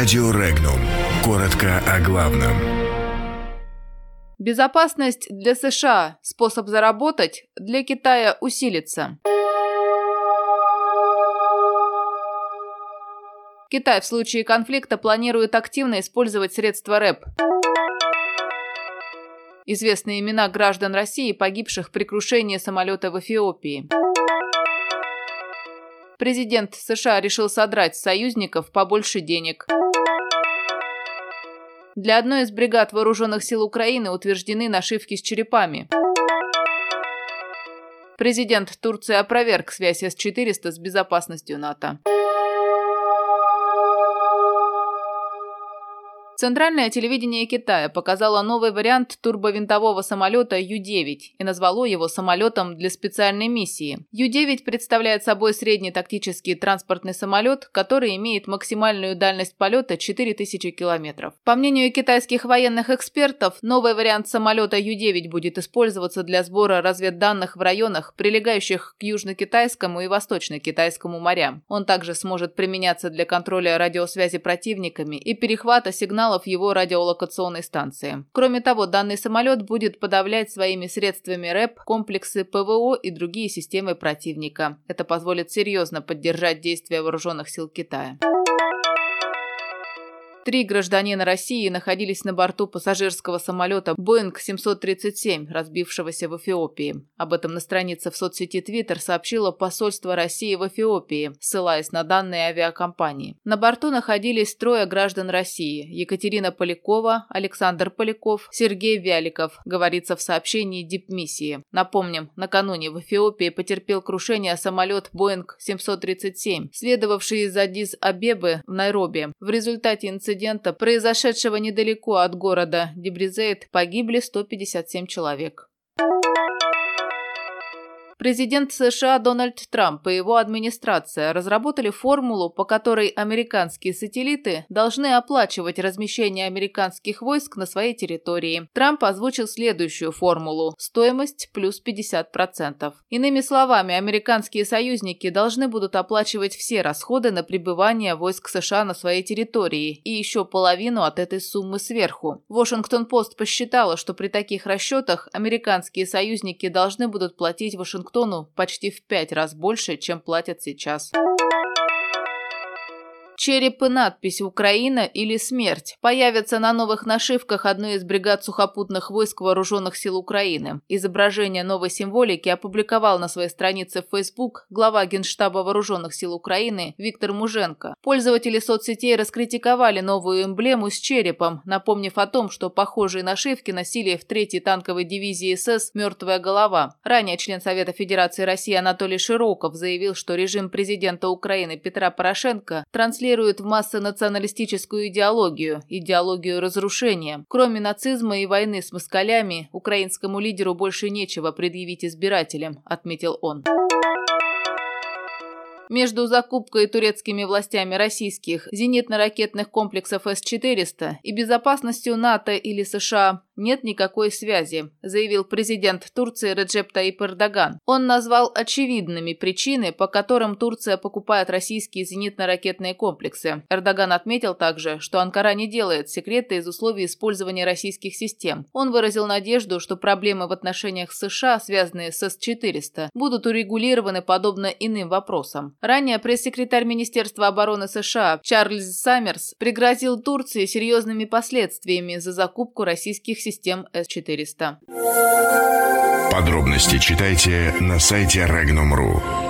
Радио Регнум. Коротко о главном. Безопасность для США. Способ заработать. Для Китая усилится. Китай в случае конфликта планирует активно использовать средства РЭП. Известные имена граждан России, погибших при крушении самолета в Эфиопии. Президент США решил содрать с союзников побольше денег. Для одной из бригад вооруженных сил Украины утверждены нашивки с черепами. Президент Турции опроверг связь С-400 с безопасностью НАТО. Центральное телевидение Китая показало новый вариант турбовинтового самолета Ю-9 и назвало его самолетом для специальной миссии. Ю-9 представляет собой средний тактический транспортный самолет, который имеет максимальную дальность полета 4000 километров. По мнению китайских военных экспертов, новый вариант самолета Ю-9 будет использоваться для сбора разведданных в районах, прилегающих к Южно-Китайскому и Восточно-Китайскому морям. Он также сможет применяться для контроля радиосвязи противниками и перехвата сигналов сигналов его радиолокационной станции. Кроме того, данный самолет будет подавлять своими средствами РЭП комплексы ПВО и другие системы противника. Это позволит серьезно поддержать действия вооруженных сил Китая. Три гражданина России находились на борту пассажирского самолета Boeing 737, разбившегося в Эфиопии. Об этом на странице в соцсети Twitter сообщило посольство России в Эфиопии, ссылаясь на данные авиакомпании. На борту находились трое граждан России – Екатерина Полякова, Александр Поляков, Сергей Вяликов, говорится в сообщении Дипмиссии. Напомним, накануне в Эфиопии потерпел крушение самолет Boeing 737, следовавший из Адис-Абебы в Найроби. В результате инцидента инцидента, произошедшего недалеко от города Дебризейт, погибли 157 человек. Президент США Дональд Трамп и его администрация разработали формулу, по которой американские сателлиты должны оплачивать размещение американских войск на своей территории. Трамп озвучил следующую формулу – стоимость плюс 50%. Иными словами, американские союзники должны будут оплачивать все расходы на пребывание войск США на своей территории и еще половину от этой суммы сверху. Вашингтон-Пост посчитала, что при таких расчетах американские союзники должны будут платить Вашингтону Вашингтону почти в пять раз больше, чем платят сейчас. Череп и надпись «Украина» или «Смерть» появятся на новых нашивках одной из бригад сухопутных войск Вооруженных сил Украины. Изображение новой символики опубликовал на своей странице в Facebook глава Генштаба Вооруженных сил Украины Виктор Муженко. Пользователи соцсетей раскритиковали новую эмблему с черепом, напомнив о том, что похожие нашивки носили в 3-й танковой дивизии СС «Мертвая голова». Ранее член Совета Федерации России Анатолий Широков заявил, что режим президента Украины Петра Порошенко транслирует транслирует в массы националистическую идеологию, идеологию разрушения. Кроме нацизма и войны с москалями, украинскому лидеру больше нечего предъявить избирателям, отметил он. Между закупкой турецкими властями российских зенитно-ракетных комплексов С-400 и безопасностью НАТО или США нет никакой связи, заявил президент Турции Реджеп Таип Эрдоган. Он назвал очевидными причины, по которым Турция покупает российские зенитно-ракетные комплексы. Эрдоган отметил также, что Анкара не делает секрета из условий использования российских систем. Он выразил надежду, что проблемы в отношениях с США, связанные с С-400, будут урегулированы подобно иным вопросам. Ранее пресс-секретарь Министерства обороны США Чарльз Саммерс пригрозил Турции серьезными последствиями за закупку российских систем систем С-400. Подробности читайте на сайте Regnum.ru.